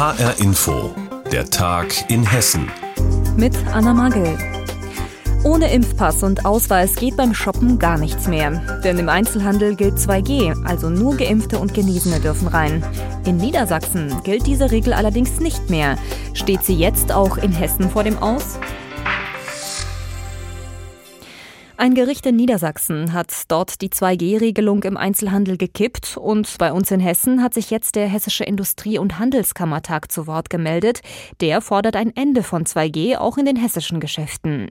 HR Info, der Tag in Hessen. Mit Anna Magel. Ohne Impfpass und Ausweis geht beim Shoppen gar nichts mehr. Denn im Einzelhandel gilt 2G, also nur Geimpfte und Genesene dürfen rein. In Niedersachsen gilt diese Regel allerdings nicht mehr. Steht sie jetzt auch in Hessen vor dem Aus? Ein Gericht in Niedersachsen hat dort die 2G-Regelung im Einzelhandel gekippt und bei uns in Hessen hat sich jetzt der Hessische Industrie- und Handelskammertag zu Wort gemeldet. Der fordert ein Ende von 2G auch in den hessischen Geschäften.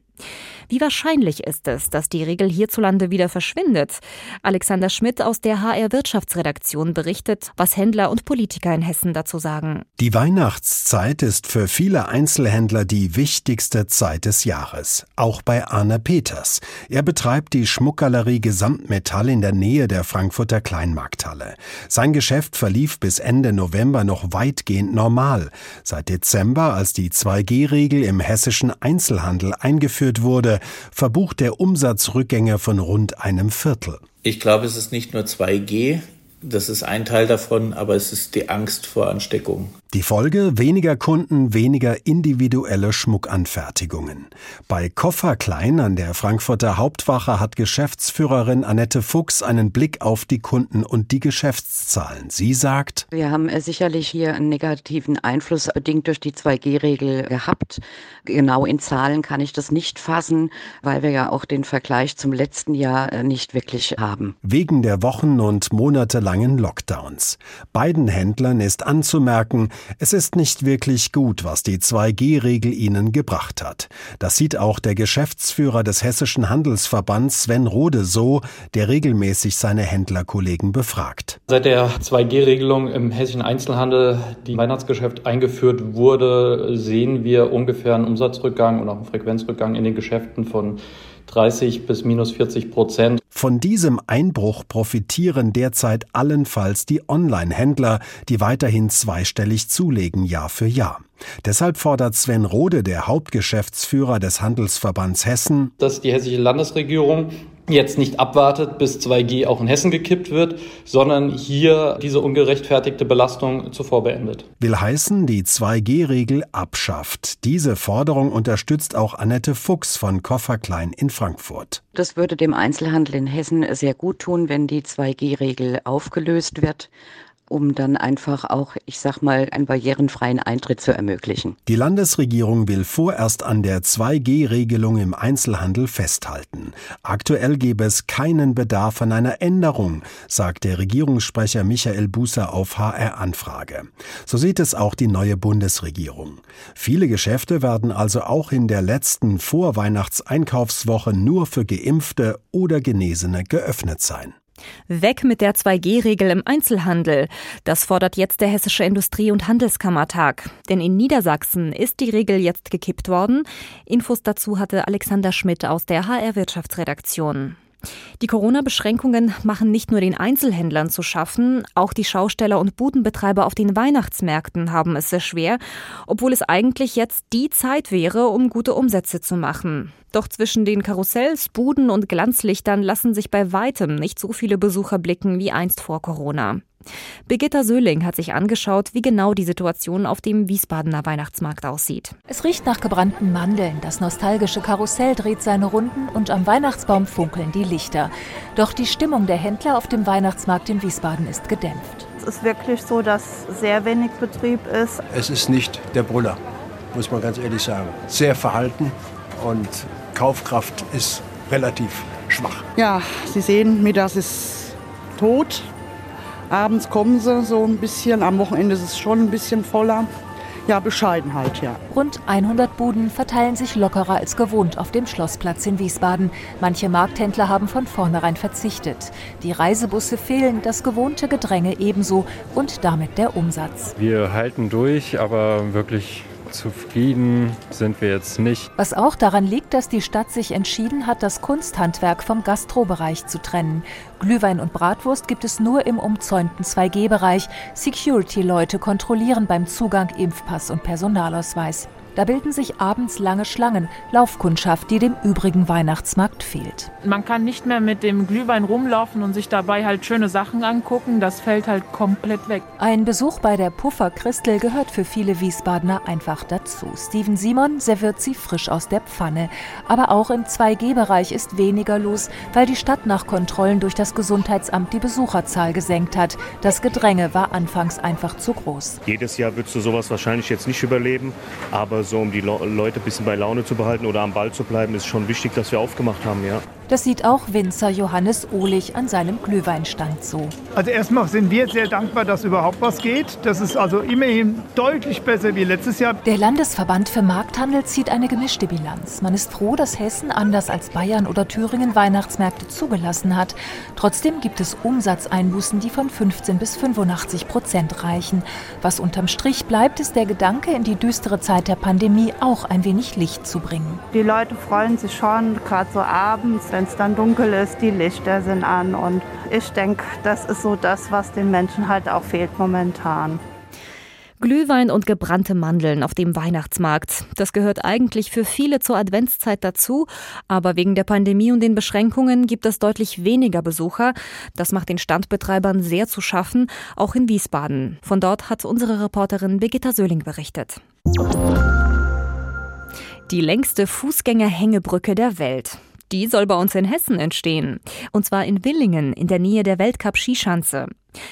Wie wahrscheinlich ist es, dass die Regel hierzulande wieder verschwindet? Alexander Schmidt aus der HR Wirtschaftsredaktion berichtet, was Händler und Politiker in Hessen dazu sagen. Die Weihnachtszeit ist für viele Einzelhändler die wichtigste Zeit des Jahres. Auch bei Arne Peters. Er betreibt die Schmuckgalerie Gesamtmetall in der Nähe der Frankfurter Kleinmarkthalle. Sein Geschäft verlief bis Ende November noch weitgehend normal. Seit Dezember, als die 2G-Regel im hessischen Einzelhandel eingeführt eingeführt wurde, verbucht der Umsatz Rückgänge von rund einem Viertel. Ich glaube, es ist nicht nur 2G, das ist ein Teil davon, aber es ist die Angst vor Ansteckung. Die Folge weniger Kunden, weniger individuelle Schmuckanfertigungen. Bei Koffer Klein an der Frankfurter Hauptwache hat Geschäftsführerin Annette Fuchs einen Blick auf die Kunden und die Geschäftszahlen. Sie sagt, wir haben sicherlich hier einen negativen Einfluss bedingt durch die 2G-Regel gehabt. Genau in Zahlen kann ich das nicht fassen, weil wir ja auch den Vergleich zum letzten Jahr äh, nicht wirklich haben. Wegen der Wochen und monatelangen Lockdowns. Beiden Händlern ist anzumerken, es ist nicht wirklich gut, was die 2G-Regel ihnen gebracht hat. Das sieht auch der Geschäftsführer des Hessischen Handelsverbands Sven Rode so, der regelmäßig seine Händlerkollegen befragt. Seit der 2G-Regelung im hessischen Einzelhandel, die Weihnachtsgeschäft eingeführt wurde, sehen wir ungefähr einen Umsatzrückgang und auch einen Frequenzrückgang in den Geschäften von 30 bis minus 40 Prozent. Von diesem Einbruch profitieren derzeit allenfalls die Online-Händler, die weiterhin zweistellig zulegen Jahr für Jahr. Deshalb fordert Sven Rode, der Hauptgeschäftsführer des Handelsverbands Hessen, dass die hessische Landesregierung jetzt nicht abwartet, bis 2G auch in Hessen gekippt wird, sondern hier diese ungerechtfertigte Belastung zuvor beendet. Will heißen, die 2G-Regel abschafft. Diese Forderung unterstützt auch Annette Fuchs von Kofferklein in Frankfurt. Das würde dem Einzelhandel in Hessen sehr gut tun, wenn die 2G-Regel aufgelöst wird um dann einfach auch, ich sag mal, einen barrierenfreien Eintritt zu ermöglichen. Die Landesregierung will vorerst an der 2G-Regelung im Einzelhandel festhalten. Aktuell gebe es keinen Bedarf an einer Änderung, sagt der Regierungssprecher Michael Busser auf HR-Anfrage. So sieht es auch die neue Bundesregierung. Viele Geschäfte werden also auch in der letzten Vorweihnachtseinkaufswoche nur für Geimpfte oder Genesene geöffnet sein. Weg mit der 2G-Regel im Einzelhandel. Das fordert jetzt der Hessische Industrie- und Handelskammertag. Denn in Niedersachsen ist die Regel jetzt gekippt worden. Infos dazu hatte Alexander Schmidt aus der HR Wirtschaftsredaktion. Die Corona-Beschränkungen machen nicht nur den Einzelhändlern zu schaffen, auch die Schausteller und Budenbetreiber auf den Weihnachtsmärkten haben es sehr schwer, obwohl es eigentlich jetzt die Zeit wäre, um gute Umsätze zu machen. Doch zwischen den Karussells, Buden und Glanzlichtern lassen sich bei weitem nicht so viele Besucher blicken wie einst vor Corona. Birgitta Söhling hat sich angeschaut, wie genau die Situation auf dem Wiesbadener Weihnachtsmarkt aussieht. Es riecht nach gebrannten Mandeln, das nostalgische Karussell dreht seine Runden und am Weihnachtsbaum funkeln die Lichter. Doch die Stimmung der Händler auf dem Weihnachtsmarkt in Wiesbaden ist gedämpft. Es ist wirklich so, dass sehr wenig Betrieb ist. Es ist nicht der Brüller, muss man ganz ehrlich sagen. Sehr verhalten und Kaufkraft ist relativ schwach. Ja, Sie sehen, mittags ist tot. Abends kommen sie so ein bisschen. Am Wochenende ist es schon ein bisschen voller. Ja, Bescheidenheit, ja. Rund 100 Buden verteilen sich lockerer als gewohnt auf dem Schlossplatz in Wiesbaden. Manche Markthändler haben von vornherein verzichtet. Die Reisebusse fehlen, das gewohnte Gedränge ebenso und damit der Umsatz. Wir halten durch, aber wirklich Zufrieden sind wir jetzt nicht. Was auch daran liegt, dass die Stadt sich entschieden hat, das Kunsthandwerk vom Gastrobereich zu trennen. Glühwein und Bratwurst gibt es nur im umzäunten 2G-Bereich. Security-Leute kontrollieren beim Zugang Impfpass und Personalausweis. Da bilden sich abends lange Schlangen, Laufkundschaft, die dem übrigen Weihnachtsmarkt fehlt. Man kann nicht mehr mit dem Glühwein rumlaufen und sich dabei halt schöne Sachen angucken. Das fällt halt komplett weg. Ein Besuch bei der Puffer Christel gehört für viele Wiesbadener einfach dazu. Steven Simon serviert sie frisch aus der Pfanne. Aber auch im 2G-Bereich ist weniger los, weil die Stadt nach Kontrollen durch das Gesundheitsamt die Besucherzahl gesenkt hat. Das Gedränge war anfangs einfach zu groß. Jedes Jahr würdest du sowas wahrscheinlich jetzt nicht überleben, aber so um die Leute ein bisschen bei Laune zu behalten oder am Ball zu bleiben, ist schon wichtig, dass wir aufgemacht haben, ja. Das sieht auch Winzer Johannes Ohlich an seinem Glühweinstand so. Also erstmal sind wir sehr dankbar, dass überhaupt was geht. Das ist also immerhin deutlich besser wie letztes Jahr. Der Landesverband für Markthandel zieht eine gemischte Bilanz. Man ist froh, dass Hessen anders als Bayern oder Thüringen Weihnachtsmärkte zugelassen hat. Trotzdem gibt es Umsatzeinbußen, die von 15 bis 85 Prozent reichen. Was unterm Strich bleibt, ist der Gedanke, in die düstere Zeit der Pandemie auch ein wenig Licht zu bringen. Die Leute freuen sich schon, gerade so abends, wenn es dann dunkel ist, die Lichter sind an. Und ich denke, das ist so das, was den Menschen halt auch fehlt momentan. Glühwein und gebrannte Mandeln auf dem Weihnachtsmarkt. Das gehört eigentlich für viele zur Adventszeit dazu, aber wegen der Pandemie und den Beschränkungen gibt es deutlich weniger Besucher. Das macht den Standbetreibern sehr zu schaffen, auch in Wiesbaden. Von dort hat unsere Reporterin Birgitta Söhling berichtet. Die längste Fußgängerhängebrücke der Welt. Die soll bei uns in Hessen entstehen. Und zwar in Willingen, in der Nähe der Weltcup-Skischanze.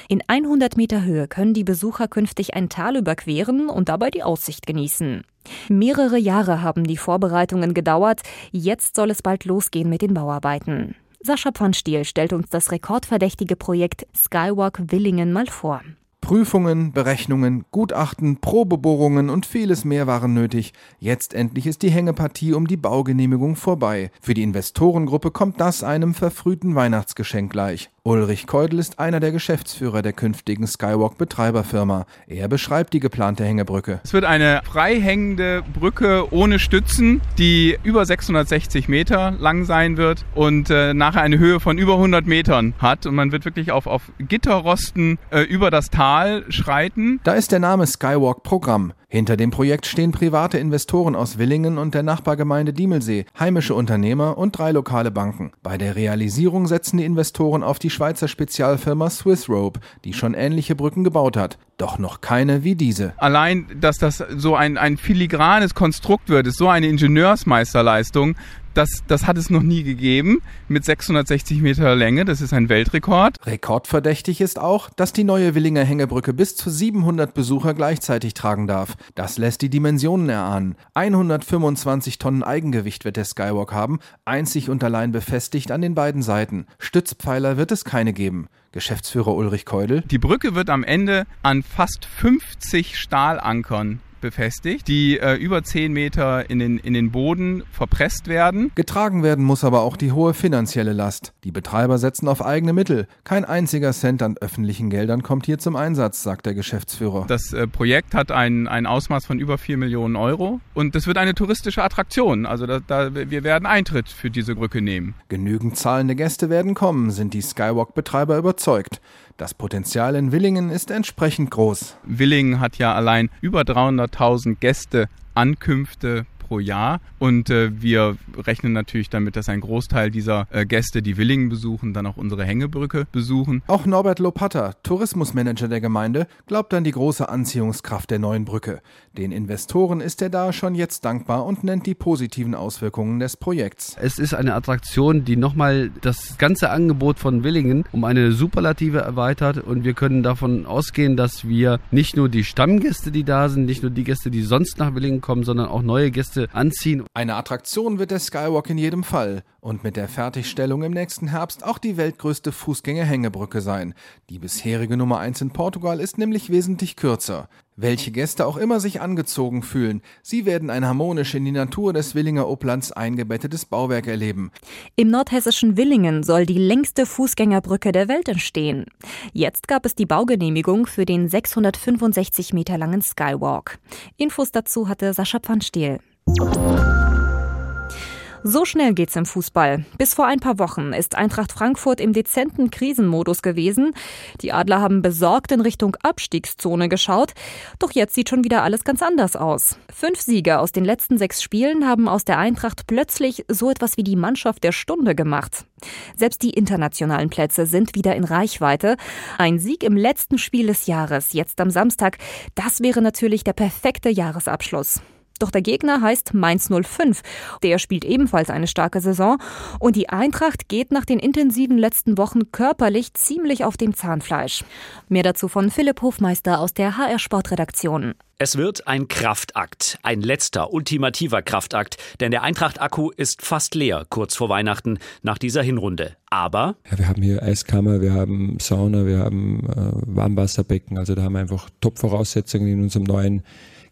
In 100 Meter Höhe können die Besucher künftig ein Tal überqueren und dabei die Aussicht genießen. Mehrere Jahre haben die Vorbereitungen gedauert. Jetzt soll es bald losgehen mit den Bauarbeiten. Sascha von Stiel stellt uns das rekordverdächtige Projekt Skywalk Willingen mal vor. Prüfungen, Berechnungen, Gutachten, Probebohrungen und vieles mehr waren nötig. Jetzt endlich ist die Hängepartie um die Baugenehmigung vorbei. Für die Investorengruppe kommt das einem verfrühten Weihnachtsgeschenk gleich. Ulrich Keudel ist einer der Geschäftsführer der künftigen Skywalk-Betreiberfirma. Er beschreibt die geplante Hängebrücke. Es wird eine freihängende Brücke ohne Stützen, die über 660 Meter lang sein wird und äh, nachher eine Höhe von über 100 Metern hat. Und man wird wirklich auf, auf Gitterrosten äh, über das Tal schreiten. Da ist der Name Skywalk Programm. Hinter dem Projekt stehen private Investoren aus Willingen und der Nachbargemeinde Diemelsee, heimische Unternehmer und drei lokale Banken. Bei der Realisierung setzen die Investoren auf die Schweizer Spezialfirma Swissrope, die schon ähnliche Brücken gebaut hat. Doch noch keine wie diese. Allein, dass das so ein, ein filigranes Konstrukt wird, ist so eine Ingenieursmeisterleistung, das, das hat es noch nie gegeben mit 660 Meter Länge. Das ist ein Weltrekord. Rekordverdächtig ist auch, dass die neue Willinger Hängebrücke bis zu 700 Besucher gleichzeitig tragen darf. Das lässt die Dimensionen erahnen. 125 Tonnen Eigengewicht wird der Skywalk haben, einzig und allein befestigt an den beiden Seiten. Stützpfeiler wird es keine geben. Geschäftsführer Ulrich Keudel. Die Brücke wird am Ende an fast 50 Stahlankern befestigt, die äh, über 10 Meter in den, in den Boden verpresst werden. Getragen werden muss aber auch die hohe finanzielle Last. Die Betreiber setzen auf eigene Mittel. Kein einziger Cent an öffentlichen Geldern kommt hier zum Einsatz, sagt der Geschäftsführer. Das äh, Projekt hat ein, ein Ausmaß von über 4 Millionen Euro und das wird eine touristische Attraktion. Also da, da, wir werden Eintritt für diese Brücke nehmen. Genügend zahlende Gäste werden kommen, sind die Skywalk-Betreiber überzeugt. Das Potenzial in Willingen ist entsprechend groß. Willingen hat ja allein über 300.000 Gäste Ankünfte pro Jahr. Und äh, wir rechnen natürlich damit, dass ein Großteil dieser äh, Gäste, die Willingen besuchen, dann auch unsere Hängebrücke besuchen. Auch Norbert Lopatta, Tourismusmanager der Gemeinde, glaubt an die große Anziehungskraft der neuen Brücke. Den Investoren ist er da schon jetzt dankbar und nennt die positiven Auswirkungen des Projekts. Es ist eine Attraktion, die nochmal das ganze Angebot von Willingen um eine Superlative erweitert und wir können davon ausgehen, dass wir nicht nur die Stammgäste, die da sind, nicht nur die Gäste, die sonst nach Willingen kommen, sondern auch neue Gäste anziehen. Eine Attraktion wird der Skywalk in jedem Fall und mit der Fertigstellung im nächsten Herbst auch die weltgrößte Fußgängerhängebrücke sein. Die bisherige Nummer 1 in Portugal ist nämlich wesentlich kürzer. Welche Gäste auch immer sich angezogen fühlen, sie werden ein harmonisch in die Natur des Willinger Uplands eingebettetes Bauwerk erleben. Im nordhessischen Willingen soll die längste Fußgängerbrücke der Welt entstehen. Jetzt gab es die Baugenehmigung für den 665 Meter langen Skywalk. Infos dazu hatte Sascha Pfannstiel. So schnell geht's im Fußball. Bis vor ein paar Wochen ist Eintracht Frankfurt im dezenten Krisenmodus gewesen. Die Adler haben besorgt in Richtung Abstiegszone geschaut. Doch jetzt sieht schon wieder alles ganz anders aus. Fünf Siege aus den letzten sechs Spielen haben aus der Eintracht plötzlich so etwas wie die Mannschaft der Stunde gemacht. Selbst die internationalen Plätze sind wieder in Reichweite. Ein Sieg im letzten Spiel des Jahres, jetzt am Samstag, das wäre natürlich der perfekte Jahresabschluss. Doch der Gegner heißt Mainz 05. Der spielt ebenfalls eine starke Saison und die Eintracht geht nach den intensiven letzten Wochen körperlich ziemlich auf dem Zahnfleisch. Mehr dazu von Philipp Hofmeister aus der HR Sportredaktion. Es wird ein Kraftakt, ein letzter, ultimativer Kraftakt, denn der Eintracht-Akku ist fast leer kurz vor Weihnachten nach dieser Hinrunde. Aber ja, wir haben hier Eiskammer, wir haben Sauna, wir haben äh, Warmwasserbecken, also da haben wir einfach Top-Voraussetzungen in unserem neuen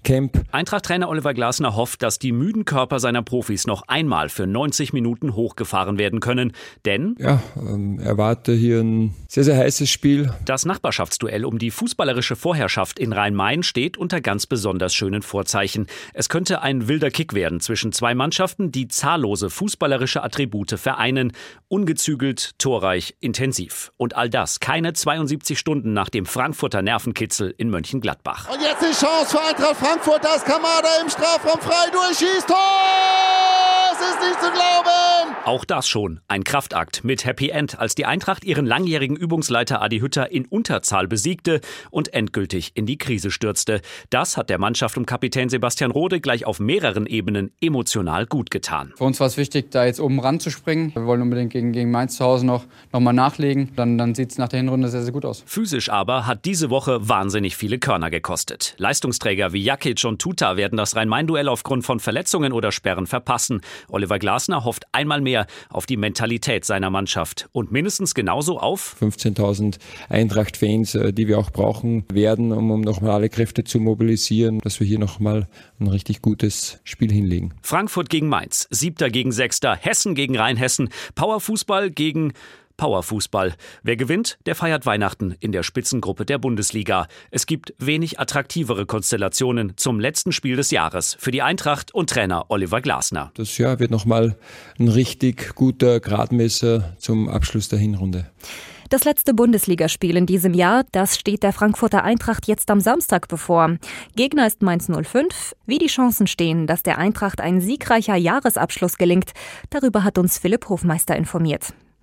Camp. Eintracht-Trainer Oliver Glasner hofft, dass die müden Körper seiner Profis noch einmal für 90 Minuten hochgefahren werden können, denn ja, ähm, erwarte hier ein sehr, sehr heißes Spiel. Das Nachbarschaftsduell um die fußballerische Vorherrschaft in Rhein-Main steht unter ganz besonders schönen Vorzeichen. Es könnte ein wilder Kick werden zwischen zwei Mannschaften, die zahllose fußballerische Attribute vereinen. Ungezügelt, torreich, intensiv. Und all das keine 72 Stunden nach dem Frankfurter Nervenkitzel in Mönchengladbach. Und jetzt die Chance für Eintracht Frankfurt. Frankfurt, das Kamada im Strafraum frei durchschießt. Tor! Es ist nicht zu glauben! Auch das schon ein Kraftakt mit Happy End, als die Eintracht ihren langjährigen Übungsleiter Adi Hütter in Unterzahl besiegte und endgültig in die Krise stürzte. Das hat der Mannschaft um Kapitän Sebastian Rode gleich auf mehreren Ebenen emotional gut getan. Für uns war es wichtig, da jetzt oben ranzuspringen. Wir wollen unbedingt gegen, gegen Mainz zu Hause noch, noch mal nachlegen. Dann, dann sieht es nach der Hinrunde sehr, sehr gut aus. Physisch aber hat diese Woche wahnsinnig viele Körner gekostet. Leistungsträger wie Jakic und Tuta werden das Rhein-Main-Duell aufgrund von Verletzungen oder Sperren verpassen. Oliver Glasner hofft einmal mehr auf die Mentalität seiner Mannschaft und mindestens genauso auf 15.000 Eintracht-Fans, äh, die wir auch brauchen werden, um, um nochmal alle Kräfte zu mobilisieren, dass wir hier nochmal ein richtig gutes Spiel hinlegen. Frankfurt gegen Mainz, Siebter gegen Sechster, Hessen gegen Rheinhessen, Powerfußball gegen Powerfußball. Wer gewinnt, der feiert Weihnachten in der Spitzengruppe der Bundesliga. Es gibt wenig attraktivere Konstellationen zum letzten Spiel des Jahres für die Eintracht und Trainer Oliver Glasner. Das Jahr wird nochmal ein richtig guter Gradmesser zum Abschluss der Hinrunde. Das letzte Bundesligaspiel in diesem Jahr, das steht der Frankfurter Eintracht jetzt am Samstag bevor. Gegner ist Mainz 05. Wie die Chancen stehen, dass der Eintracht ein siegreicher Jahresabschluss gelingt, darüber hat uns Philipp Hofmeister informiert.